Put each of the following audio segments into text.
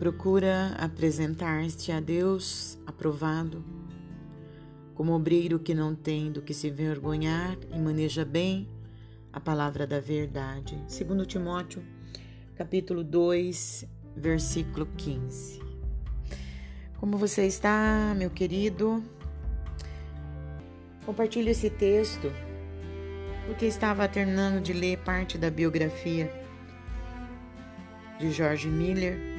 Procura apresentar-te a Deus aprovado, como obreiro que não tem do que se envergonhar e maneja bem a palavra da verdade. Segundo Timóteo, capítulo 2, versículo 15. Como você está, meu querido? Compartilhe esse texto porque estava terminando de ler parte da biografia de George Miller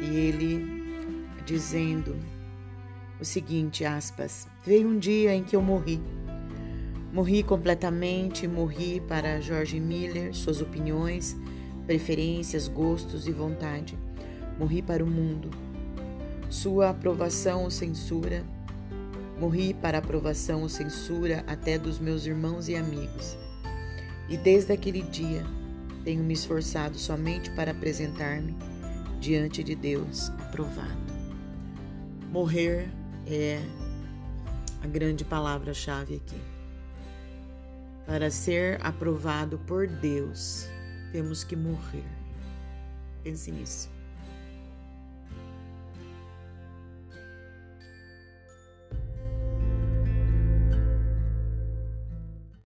e ele dizendo o seguinte, aspas, veio um dia em que eu morri. Morri completamente, morri para George Miller, suas opiniões, preferências, gostos e vontade. Morri para o mundo. Sua aprovação ou censura. Morri para aprovação ou censura até dos meus irmãos e amigos. E desde aquele dia tenho me esforçado somente para apresentar-me diante de Deus aprovado. Morrer é a grande palavra-chave aqui. Para ser aprovado por Deus, temos que morrer. Pense nisso.